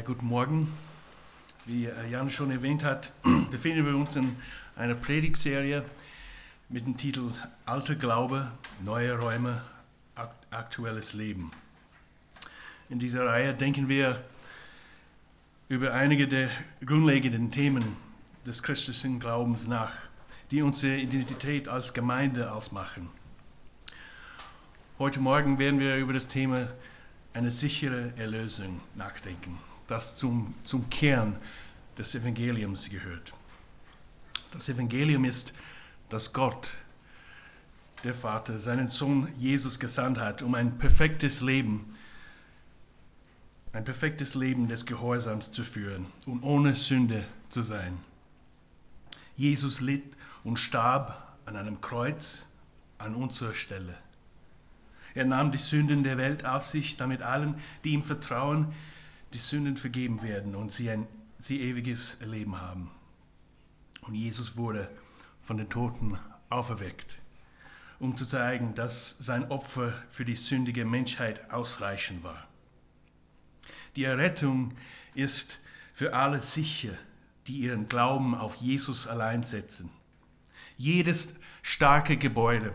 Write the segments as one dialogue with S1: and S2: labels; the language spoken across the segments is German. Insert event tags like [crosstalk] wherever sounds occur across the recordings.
S1: Ja, guten Morgen. Wie äh, Jan schon erwähnt hat, [clears throat] befinden wir uns in einer Predigtserie mit dem Titel Alter Glaube, neue Räume, aktuelles Leben. In dieser Reihe denken wir über einige der grundlegenden Themen des christlichen Glaubens nach, die unsere Identität als Gemeinde ausmachen. Heute Morgen werden wir über das Thema eine sichere Erlösung nachdenken, das zum, zum Kern des Evangeliums gehört. Das Evangelium ist, dass Gott, der Vater, seinen Sohn Jesus gesandt hat, um ein perfektes Leben, ein perfektes Leben des Gehorsams zu führen und ohne Sünde zu sein. Jesus litt und starb an einem Kreuz an unserer Stelle. Er nahm die Sünden der Welt auf sich, damit allen, die ihm vertrauen, die Sünden vergeben werden und sie ein sie ewiges Leben haben. Und Jesus wurde von den Toten auferweckt, um zu zeigen, dass sein Opfer für die sündige Menschheit ausreichend war. Die Errettung ist für alle sicher, die ihren Glauben auf Jesus allein setzen. Jedes starke Gebäude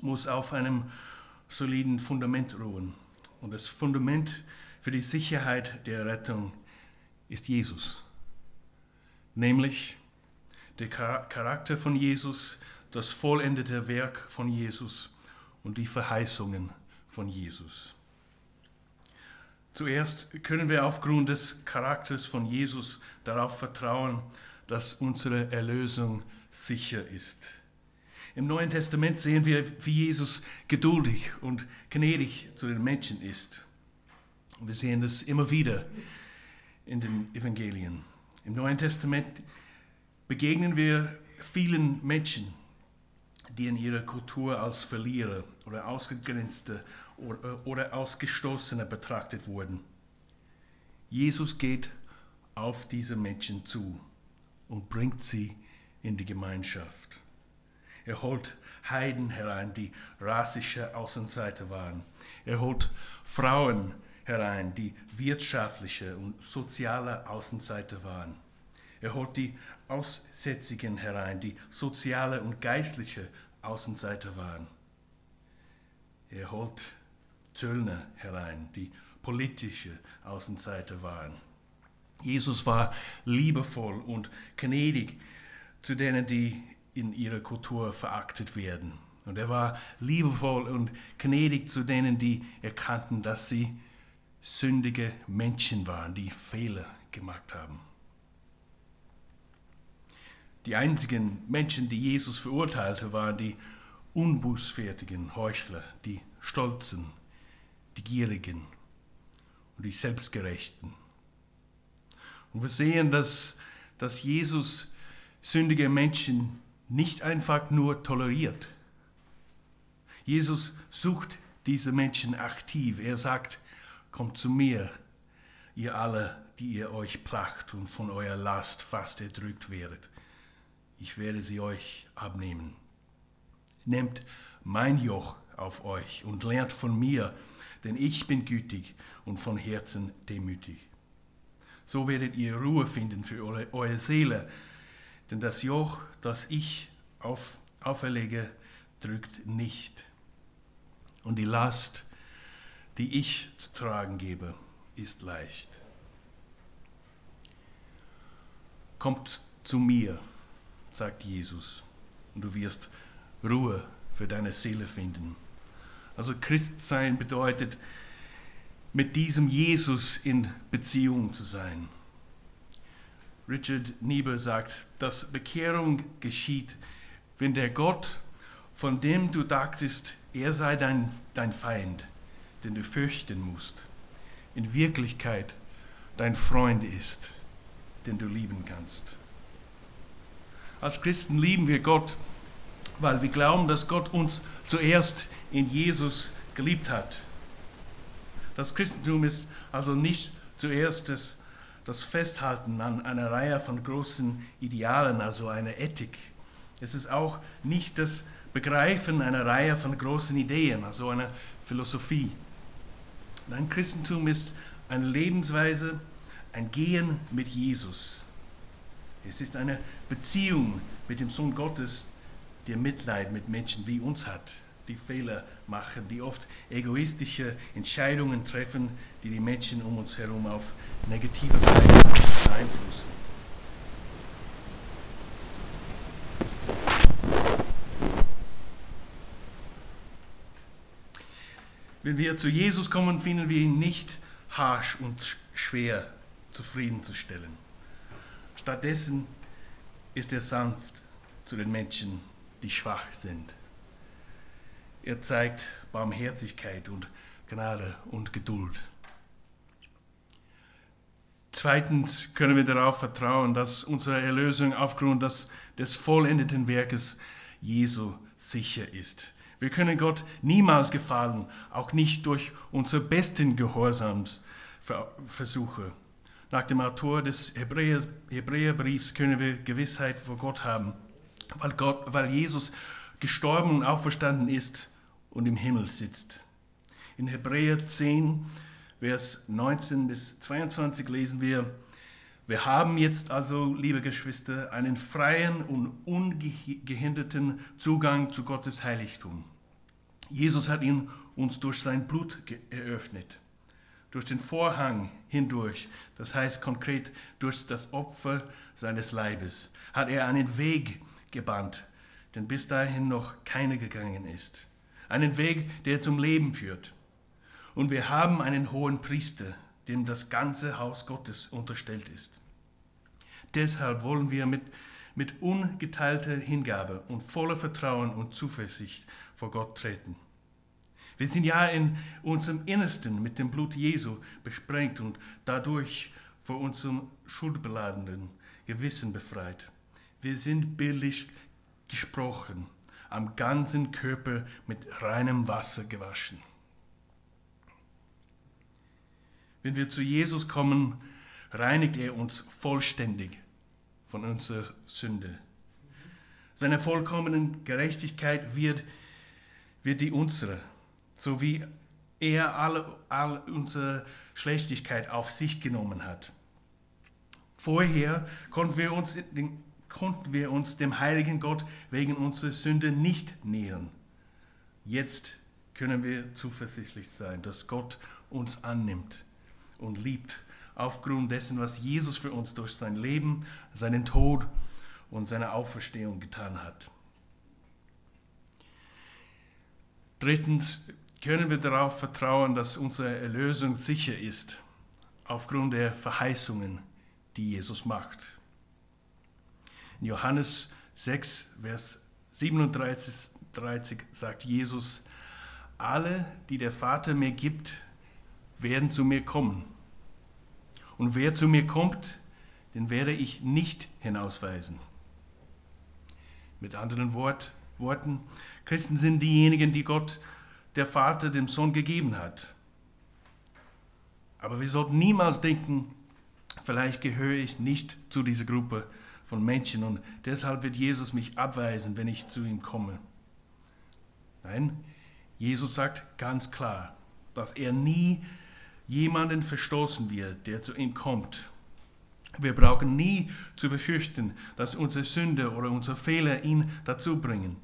S1: muss auf einem soliden Fundament ruhen. Und das Fundament für die Sicherheit der Rettung ist Jesus. Nämlich der Charakter von Jesus, das vollendete Werk von Jesus und die Verheißungen von Jesus. Zuerst können wir aufgrund des Charakters von Jesus darauf vertrauen, dass unsere Erlösung sicher ist. Im Neuen Testament sehen wir, wie Jesus geduldig und gnädig zu den Menschen ist. Wir sehen das immer wieder in den Evangelien. Im Neuen Testament begegnen wir vielen Menschen, die in ihrer Kultur als Verlierer oder Ausgegrenzte oder, Ausgestoßene betrachtet wurden. Jesus geht auf diese Menschen zu und bringt sie in die Gemeinschaft. Er holt Heiden herein, die rassische Außenseiter waren. Er holt Frauen herein, die wirtschaftliche und soziale Außenseiter waren. Er holt die Aussätzigen herein, die soziale und geistliche Außenseiter waren. Er holt Zöllner herein, die politische Außenseiter waren. Jesus war liebevoll und gnädig zu denen, die in ihrer Kultur verachtet werden. Und er war liebevoll und gnädig zu denen, die erkannten, dass sie sündige Menschen waren, die Fehler gemacht haben. Die einzigen Menschen, die Jesus verurteilte, waren die unbußfertigen Heuchler, die Stolzen, die Gierigen und die Selbstgerechten. Und wir sehen, dass, dass Jesus sündige Menschen nicht einfach nur toleriert. Jesus sucht diese Menschen aktiv. Er sagt, kommt zu mir, ihr alle, die ihr euch placht und von eurer Last fast erdrückt werdet. Ich werde sie euch abnehmen. Nehmt mein Joch auf euch und lernt von mir, denn ich bin gütig und von Herzen demütig. So werdet ihr Ruhe finden für eure, eure Seele, denn das Joch, das ich auf, auferlege, drückt nicht. Und die Last, die ich zu tragen gebe, ist leicht. Kommt zu mir, sagt Jesus, und du wirst Ruhe für deine Seele finden. Also Christsein bedeutet, mit diesem Jesus in Beziehung zu sein. Richard Niebuhr sagt, dass Bekehrung geschieht, wenn der Gott, von dem du dachtest, er sei dein, dein Feind, den du fürchten musst, in Wirklichkeit dein Freund ist, den du lieben kannst. Als Christen lieben wir Gott, weil wir glauben, dass Gott uns zuerst in Jesus geliebt hat. Das Christentum ist also nicht zuerst das das Festhalten an einer Reihe von großen Idealen, also einer Ethik. Es ist auch nicht das Begreifen einer Reihe von großen Ideen, also einer Philosophie. Nein, Christentum ist eine Lebensweise, ein Gehen mit Jesus. Es ist eine Beziehung mit dem Sohn Gottes, der Mitleid mit Menschen wie uns hat, die Fehler machen, die oft egoistische Entscheidungen treffen, die die Menschen um uns herum auf negative Weise beeinflussen. Wenn wir zu Jesus kommen, finden wir ihn nicht harsch und schwer zufriedenzustellen. Stattdessen ist er sanft zu den Menschen, die schwach sind. Er zeigt Barmherzigkeit und Gnade und Geduld. Zweitens können wir darauf vertrauen, dass unsere Erlösung aufgrund des, des vollendeten Werkes Jesu sicher ist. Wir können Gott niemals gefallen, auch nicht durch unsere besten Gehorsamsversuche. Nach dem Autor des Hebräer, Hebräerbriefs können wir Gewissheit vor Gott haben, weil, Gott, weil Jesus gestorben und auferstanden ist und im Himmel sitzt. In Hebräer 10, Vers 19 bis 22 lesen wir, wir haben jetzt also, liebe Geschwister, einen freien und ungehinderten Zugang zu Gottes Heiligtum. Jesus hat ihn uns durch sein Blut eröffnet, durch den Vorhang hindurch, das heißt konkret durch das Opfer seines Leibes, hat er einen Weg gebannt, den bis dahin noch keiner gegangen ist. Einen Weg, der zum Leben führt. Und wir haben einen hohen Priester, dem das ganze Haus Gottes unterstellt ist. Deshalb wollen wir mit, mit ungeteilter Hingabe und voller Vertrauen und Zuversicht vor Gott treten. Wir sind ja in unserem Innersten mit dem Blut Jesu besprengt und dadurch vor unserem schuldbeladenen Gewissen befreit. Wir sind bildlich gesprochen, am ganzen Körper mit reinem Wasser gewaschen. Wenn wir zu Jesus kommen, reinigt er uns vollständig von unserer Sünde. Seine vollkommene Gerechtigkeit wird, wird die unsere, so wie er alle, all unsere Schlechtigkeit auf sich genommen hat. Vorher konnten wir uns konnten wir uns dem heiligen Gott wegen unserer Sünde nicht nähern. Jetzt können wir zuversichtlich sein, dass Gott uns annimmt und liebt, aufgrund dessen, was Jesus für uns durch sein Leben, seinen Tod und seine Auferstehung getan hat. Drittens können wir darauf vertrauen, dass unsere Erlösung sicher ist, aufgrund der Verheißungen, die Jesus macht. In Johannes 6, Vers 37 30 sagt Jesus, alle, die der Vater mir gibt, werden zu mir kommen. Und wer zu mir kommt, den werde ich nicht hinausweisen. Mit anderen Wort, Worten, Christen sind diejenigen, die Gott, der Vater, dem Sohn gegeben hat. Aber wir sollten niemals denken, vielleicht gehöre ich nicht zu dieser Gruppe von Menschen und deshalb wird Jesus mich abweisen, wenn ich zu ihm komme. Nein, Jesus sagt ganz klar, dass er nie jemanden verstoßen wird, der zu ihm kommt. Wir brauchen nie zu befürchten, dass unsere Sünde oder unsere Fehler ihn dazu bringen,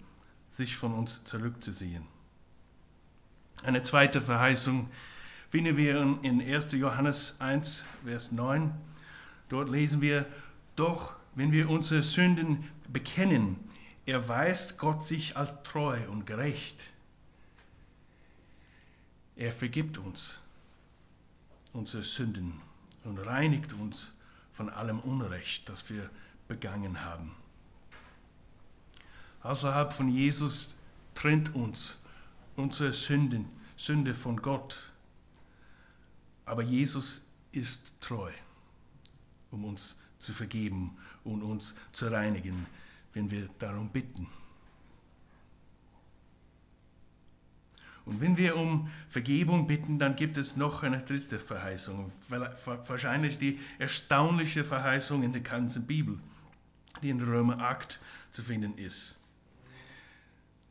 S1: sich von uns zurückzuziehen. Eine zweite Verheißung finden wir in 1. Johannes 1, Vers 9. Dort lesen wir, doch wenn wir unsere Sünden bekennen, erweist Gott sich als treu und gerecht. Er vergibt uns unsere Sünden und reinigt uns von allem Unrecht, das wir begangen haben. Außerhalb von Jesus trennt uns unsere Sünden, Sünde von Gott. Aber Jesus ist treu, um uns zu vergeben und uns zu reinigen, wenn wir darum bitten. Und wenn wir um Vergebung bitten, dann gibt es noch eine dritte Verheißung, wahrscheinlich die erstaunliche Verheißung in der ganzen Bibel, die in Römer 8 zu finden ist.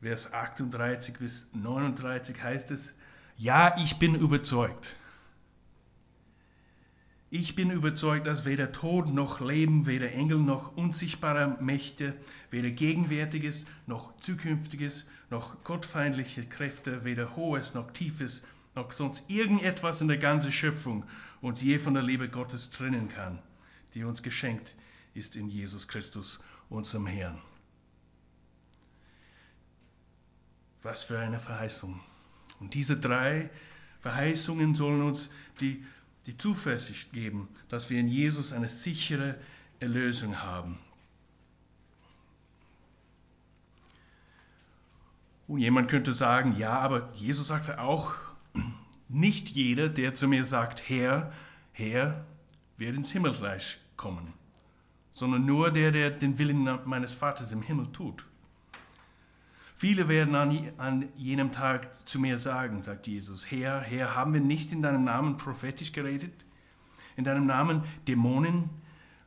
S1: Vers 38 bis 39 heißt es, ja, ich bin überzeugt. Ich bin überzeugt, dass weder Tod noch Leben, weder Engel noch unsichtbare Mächte, weder Gegenwärtiges noch Zukünftiges, noch gottfeindliche Kräfte, weder Hohes noch Tiefes, noch sonst irgendetwas in der ganzen Schöpfung uns je von der Liebe Gottes trennen kann, die uns geschenkt ist in Jesus Christus, unserem Herrn. Was für eine Verheißung. Und diese drei Verheißungen sollen uns die, die Zuversicht geben, dass wir in Jesus eine sichere Erlösung haben. Und jemand könnte sagen, ja, aber Jesus sagte auch, nicht jeder, der zu mir sagt, Herr, Herr, wird ins Himmelreich kommen, sondern nur der, der den Willen meines Vaters im Himmel tut. Viele werden an, an jenem Tag zu mir sagen, sagt Jesus, Herr, Herr, haben wir nicht in deinem Namen prophetisch geredet, in deinem Namen Dämonen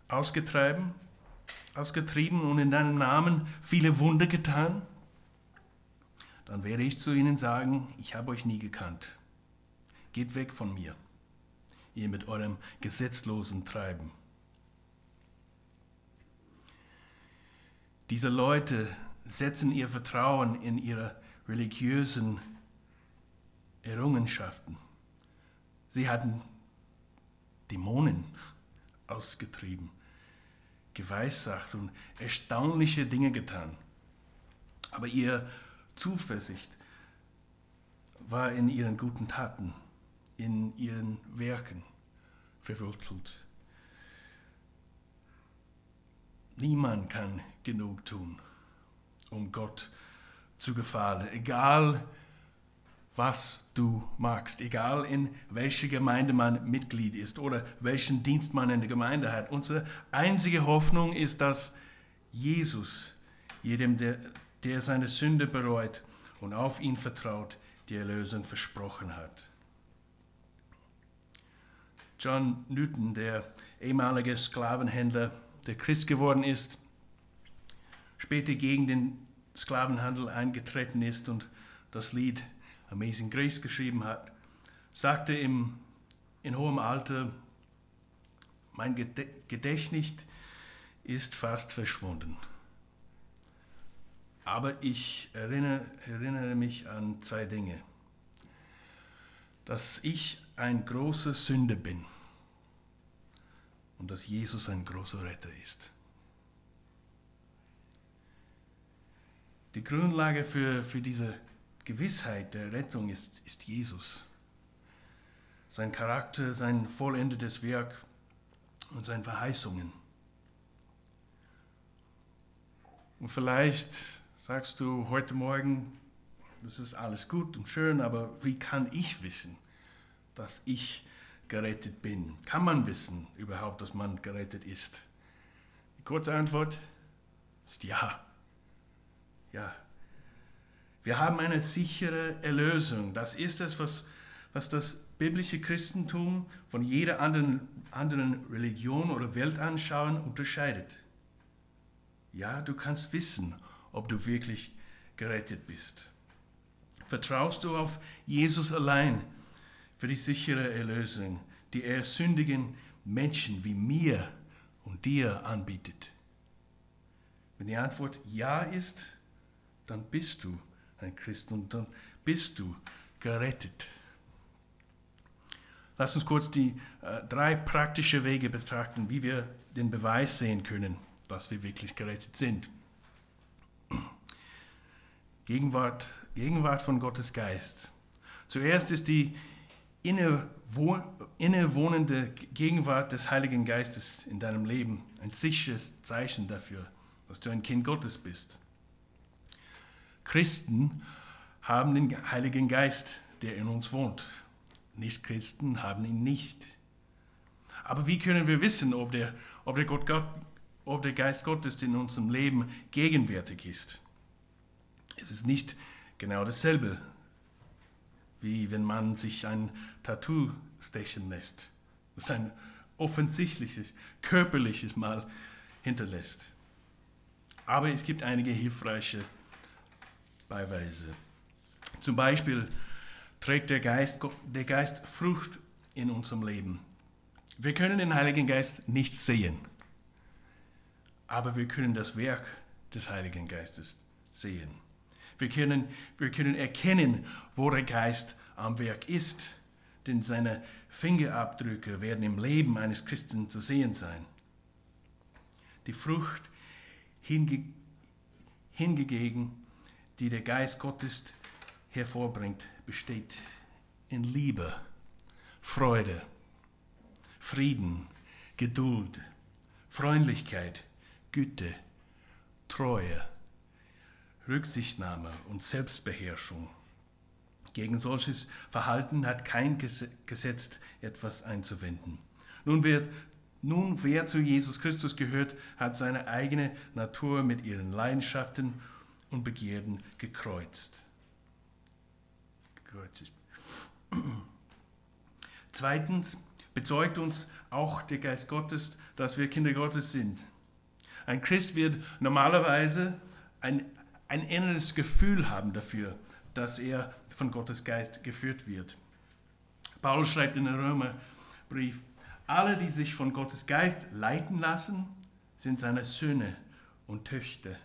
S1: ausgetrieben, ausgetrieben und in deinem Namen viele Wunder getan? Dann werde ich zu ihnen sagen, ich habe euch nie gekannt. Geht weg von mir, ihr mit eurem gesetzlosen Treiben. Diese Leute setzen ihr Vertrauen in ihre religiösen Errungenschaften. Sie hatten Dämonen ausgetrieben, geweissagt und erstaunliche Dinge getan. Aber ihre Zuversicht war in ihren guten Taten in ihren Werken verwurzelt. Niemand kann genug tun, um Gott zu gefallen, egal was du magst, egal in welcher Gemeinde man Mitglied ist oder welchen Dienst man in der Gemeinde hat. Unsere einzige Hoffnung ist, dass Jesus jedem, der, der seine Sünde bereut und auf ihn vertraut, die Erlösung versprochen hat. John Newton, der ehemalige Sklavenhändler, der Christ geworden ist, später gegen den Sklavenhandel eingetreten ist und das Lied Amazing Grace geschrieben hat, sagte im, in hohem Alter, mein Gedächtnis ist fast verschwunden. Aber ich erinnere, erinnere mich an zwei Dinge. Dass ich ein großer Sünder bin und dass Jesus ein großer Retter ist. Die Grundlage für, für diese Gewissheit der Rettung ist, ist Jesus. Sein Charakter, sein vollendetes Werk und seine Verheißungen. Und vielleicht sagst du heute Morgen, das ist alles gut und schön, aber wie kann ich wissen, dass ich gerettet bin? Kann man wissen überhaupt, dass man gerettet ist? Die kurze Antwort ist ja. Ja. Wir haben eine sichere Erlösung. Das ist es, was, was das biblische Christentum von jeder anderen, anderen Religion oder Weltanschauung unterscheidet. Ja, du kannst wissen, ob du wirklich gerettet bist. Vertraust du auf Jesus allein? für die sichere Erlösung, die er sündigen Menschen wie mir und dir anbietet? Wenn die Antwort ja ist, dann bist du ein Christ und dann bist du gerettet. Lass uns kurz die äh, drei praktischen Wege betrachten, wie wir den Beweis sehen können, dass wir wirklich gerettet sind. Gegenwart, Gegenwart von Gottes Geist. Zuerst ist die innewohnende Gegenwart des Heiligen Geistes in deinem Leben ein sicheres Zeichen dafür, dass du ein Kind Gottes bist. Christen haben den Heiligen Geist, der in uns wohnt. Nichtchristen haben ihn nicht. Aber wie können wir wissen, ob der, ob der, Gott, ob der Geist Gottes in unserem Leben gegenwärtig ist? Es ist nicht genau dasselbe wie wenn man sich ein Tattoo stechen lässt, das ein offensichtliches, körperliches Mal hinterlässt. Aber es gibt einige hilfreiche Beiweise. Zum Beispiel trägt der Geist, der Geist Frucht in unserem Leben. Wir können den Heiligen Geist nicht sehen, aber wir können das Werk des Heiligen Geistes sehen. Wir können, wir können erkennen, wo der Geist am Werk ist, denn seine Fingerabdrücke werden im Leben eines Christen zu sehen sein. Die Frucht hinge, hingegen, die der Geist Gottes hervorbringt, besteht in Liebe, Freude, Frieden, Geduld, Freundlichkeit, Güte, Treue, Rücksichtnahme und Selbstbeherrschung. Gegen solches Verhalten hat kein Gesetz etwas einzuwenden. Nun wer, nun, wer zu Jesus Christus gehört, hat seine eigene Natur mit ihren Leidenschaften und Begierden gekreuzt. Gekreuzigt. [clears throat] Zweitens, bezeugt uns auch der Geist Gottes, dass wir Kinder Gottes sind. Ein Christ wird normalerweise ein, ein inneres Gefühl haben dafür, dass er von Gottes Geist geführt wird. Paulus schreibt in den Römerbrief, alle, die sich von Gottes Geist leiten lassen, sind seine Söhne und Töchter.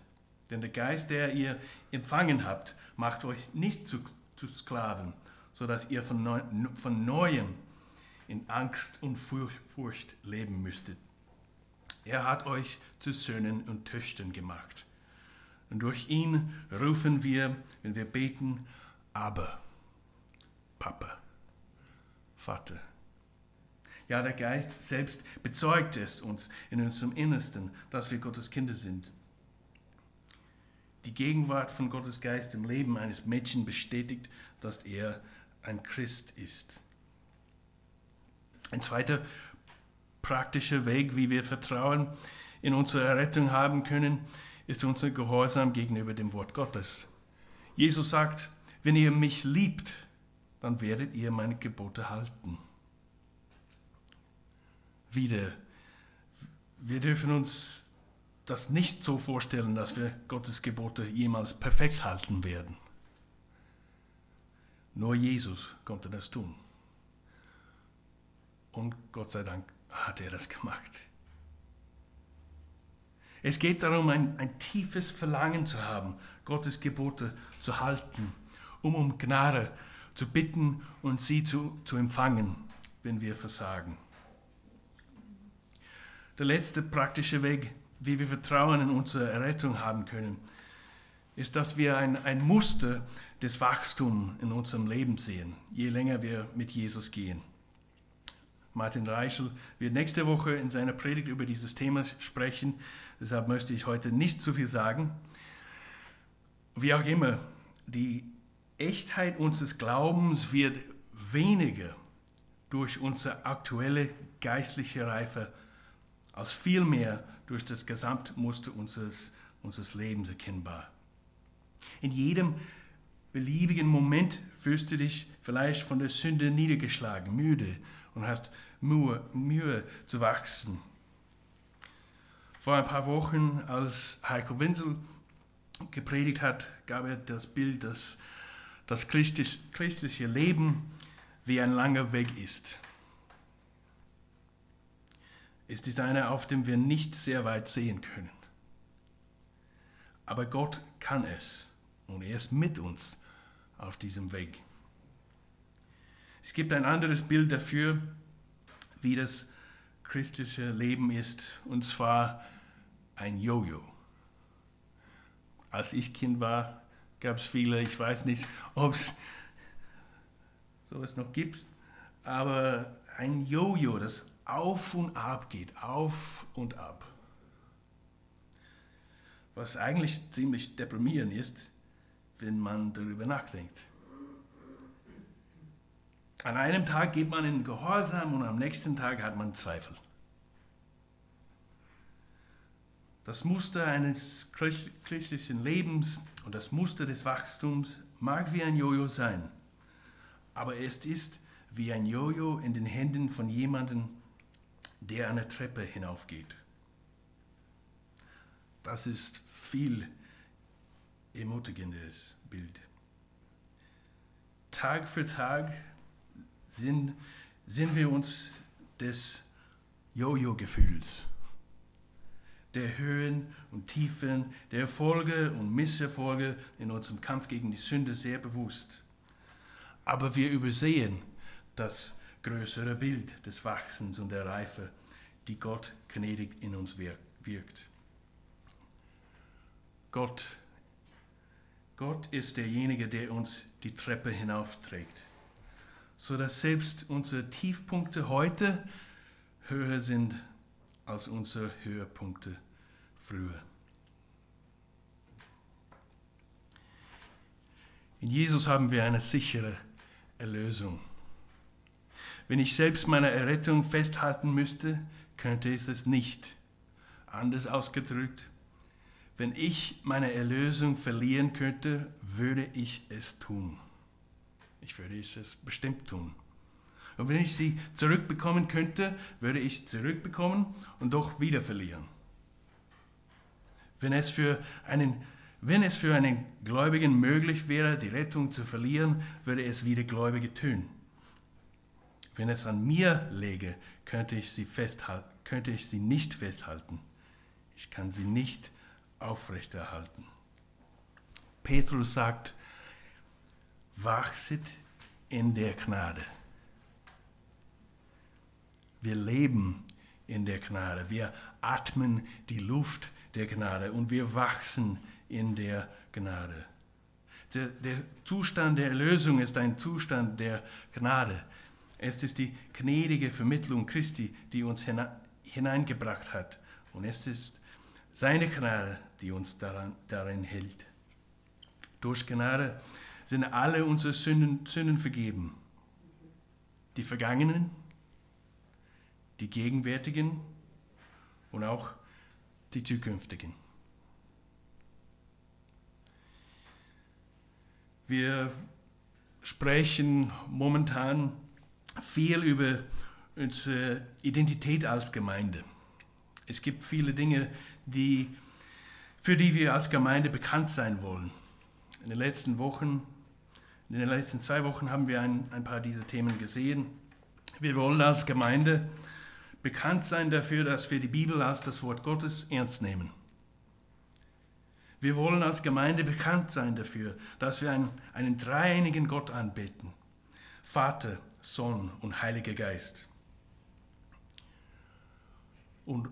S1: Denn der Geist, der ihr empfangen habt, macht euch nicht zu, zu Sklaven, sodass ihr von, neu, von neuem in Angst und Furcht leben müsstet. Er hat euch zu Söhnen und Töchtern gemacht. Und durch ihn rufen wir, wenn wir beten, aber, Papa, Vater. Ja, der Geist selbst bezeugt es uns in unserem Innersten, dass wir Gottes Kinder sind. Die Gegenwart von Gottes Geist im Leben eines Mädchen bestätigt, dass er ein Christ ist. Ein zweiter praktischer Weg, wie wir Vertrauen in unsere Errettung haben können, ist unser Gehorsam gegenüber dem Wort Gottes. Jesus sagt, wenn ihr mich liebt, dann werdet ihr meine Gebote halten. Wieder, wir dürfen uns das nicht so vorstellen, dass wir Gottes Gebote jemals perfekt halten werden. Nur Jesus konnte das tun. Und Gott sei Dank hat er das gemacht. Es geht darum, ein, ein tiefes Verlangen zu haben, Gottes Gebote zu halten, um um Gnade zu bitten und sie zu, zu empfangen, wenn wir versagen. Der letzte praktische Weg, wie wir Vertrauen in unsere Errettung haben können, ist, dass wir ein, ein Muster des Wachstums in unserem Leben sehen, je länger wir mit Jesus gehen. Martin Reichel wird nächste Woche in seiner Predigt über dieses Thema sprechen. Deshalb möchte ich heute nicht zu viel sagen. Wie auch immer, die Echtheit unseres Glaubens wird weniger durch unsere aktuelle geistliche Reife als vielmehr durch das Gesamtmuster unseres, unseres Lebens erkennbar. In jedem beliebigen Moment fühlst du dich vielleicht von der Sünde niedergeschlagen, müde und hast Mühe, Mühe zu wachsen. Vor ein paar Wochen, als Heiko Winzel gepredigt hat, gab er das Bild, dass das christliche Leben wie ein langer Weg ist. Es ist einer, auf dem wir nicht sehr weit sehen können. Aber Gott kann es und er ist mit uns auf diesem Weg. Es gibt ein anderes Bild dafür, wie das christliche Leben ist, und zwar ein Jojo. Als ich Kind war, gab es viele, ich weiß nicht, ob es sowas noch gibt, aber ein Jojo, das auf und ab geht, auf und ab. Was eigentlich ziemlich deprimierend ist, wenn man darüber nachdenkt. An einem Tag geht man in Gehorsam und am nächsten Tag hat man Zweifel. Das Muster eines christlichen Lebens und das Muster des Wachstums mag wie ein Jojo sein, aber es ist wie ein Jojo in den Händen von jemandem, der eine Treppe hinaufgeht. Das ist viel ermutigendes Bild. Tag für Tag sind, sind wir uns des Jojo-Gefühls, der Höhen und Tiefen, der Erfolge und Misserfolge in unserem Kampf gegen die Sünde sehr bewusst. Aber wir übersehen das größere Bild des Wachsens und der Reife, die Gott gnädig in uns wirkt. Gott, Gott ist derjenige, der uns die Treppe hinaufträgt, sodass selbst unsere Tiefpunkte heute höher sind als unsere Höhepunkte früher. In Jesus haben wir eine sichere Erlösung. Wenn ich selbst meine Errettung festhalten müsste, könnte ich es nicht. Anders ausgedrückt, wenn ich meine Erlösung verlieren könnte, würde ich es tun. Ich würde es bestimmt tun. Und wenn ich sie zurückbekommen könnte, würde ich zurückbekommen und doch wieder verlieren. Wenn es für einen, wenn es für einen Gläubigen möglich wäre, die Rettung zu verlieren, würde es wieder Gläubige tun. Wenn es an mir läge, könnte ich sie, festhalten, könnte ich sie nicht festhalten. Ich kann sie nicht aufrechterhalten. Petrus sagt, wachset in der Gnade. Wir leben in der Gnade. Wir atmen die Luft der Gnade und wir wachsen in der Gnade. Der, der, Zustand der Erlösung ist ein Zustand der Gnade. Es ist die gnädige Vermittlung Christi, die uns hineingebracht hat. Und es ist seine Gnade, die uns daran, darin hält. Durch Gnade sind alle unsere Sünden, Sünden vergeben. Die vergangenen, die gegenwärtigen und auch die zukünftigen. Wir sprechen momentan viel über unsere Identität als Gemeinde. Es gibt viele Dinge, die, für die wir als Gemeinde bekannt sein wollen. In den letzten Wochen, in den letzten zwei Wochen haben wir ein, ein paar dieser Themen gesehen. Wir wollen als Gemeinde bekannt sein dafür, dass wir die Bibel als das Wort Gottes ernst nehmen. Wir wollen als Gemeinde bekannt sein dafür, dass wir einen, einen dreieinigen Gott anbeten. Vater, Sohn und Heiliger Geist. Und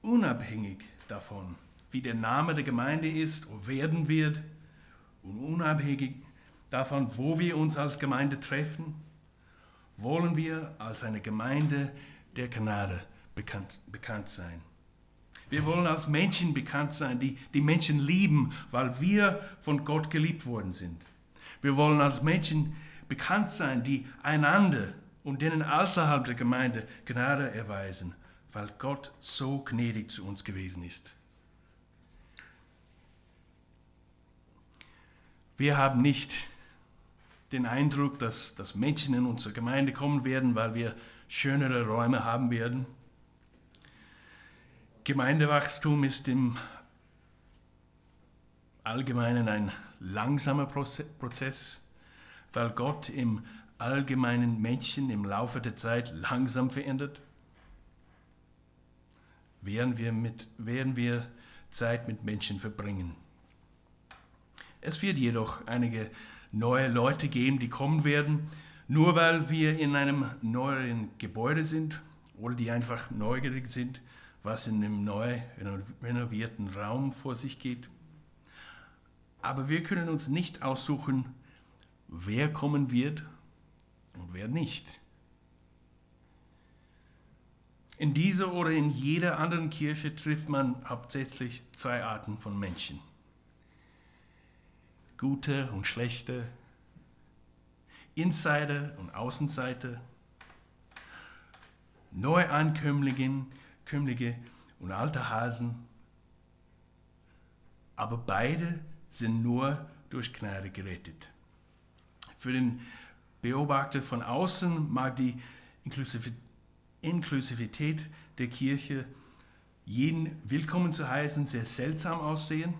S1: unabhängig davon, wie der Name der Gemeinde ist und werden wird, und unabhängig davon, wo wir uns als Gemeinde treffen, wollen wir als eine Gemeinde der Gnade bekannt, bekannt sein. Wir wollen als Menschen bekannt sein, die die Menschen lieben, weil wir von Gott geliebt worden sind. Wir wollen als Menschen bekannt sein, die einander und denen außerhalb der Gemeinde Gnade erweisen, weil Gott so gnädig zu uns gewesen ist. Wir haben nicht den Eindruck, dass, dass Menschen in unsere Gemeinde kommen werden, weil wir schönere Räume haben werden. Gemeindewachstum ist im Allgemeinen ein langsamer Prozess, weil Gott im allgemeinen Menschen im Laufe der Zeit langsam verändert. Werden wir, mit, werden wir Zeit mit Menschen verbringen. Es wird jedoch einige neue Leute geben, die kommen werden, nur weil wir in einem neuen Gebäude sind oder die einfach neugierig sind, was in einem neu renovierten Raum vor sich geht. Aber wir können uns nicht aussuchen, wer kommen wird und wer nicht. In dieser oder in jeder anderen Kirche trifft man hauptsächlich zwei Arten von Menschen. Gute und schlechte, Insider und Außenseiter, Neuankömmlinge und alte Hasen. Aber beide sind nur durch Gnade gerettet. Für den Beobachter von außen mag die Inklusivität der Kirche, jeden willkommen zu heißen, sehr seltsam aussehen.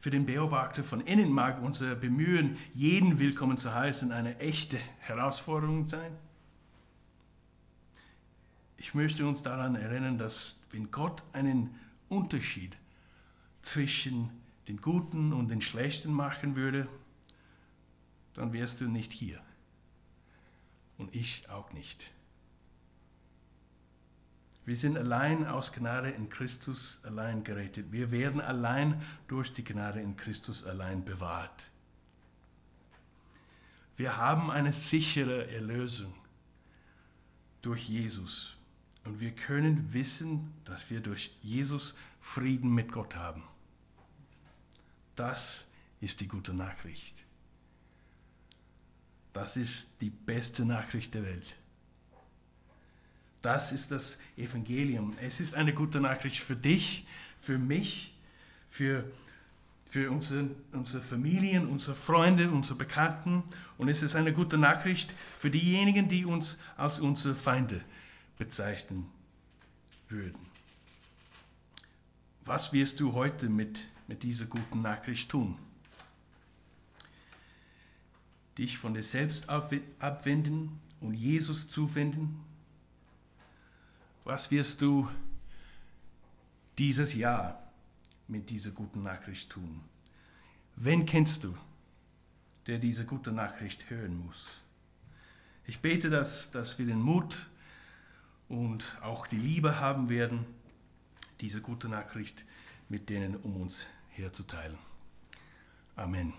S1: Für den Beobachter von innen mag unser Bemühen, jeden willkommen zu heißen, eine echte Herausforderung sein. ich möchte uns daran erinnern, dass wenn Gott einen Unterschied zwischen den Guten und den Schlechten machen würde, dann wärst du nicht hier. Und ich auch nicht. Wir sind allein aus Gnade in Christus allein gerettet. Wir werden allein durch die Gnade in Christus allein bewahrt. Wir haben eine sichere Erlösung durch Jesus. Und wir können wissen, dass wir durch Jesus Frieden mit Gott haben. Das ist die gute Nachricht. Das ist die beste Nachricht der Welt. Das ist das Evangelium. Es ist eine gute Nachricht für dich, für mich, für, für unsere, unsere Familien, unsere Freunde, unsere Bekannten. Und es ist eine gute Nachricht für diejenigen, die uns als unsere Feinde bezeichnen würden. Was wirst du heute mit, mit dieser guten Nachricht tun? Dich von dir selbst abwenden und Jesus zuwenden? Was wirst du dieses Jahr mit dieser guten Nachricht tun? Wen kennst du, der diese gute Nachricht hören muss? Ich bete, dass, dass wir den Mut und auch die Liebe haben werden, diese gute Nachricht mit denen um uns herzuteilen. Amen.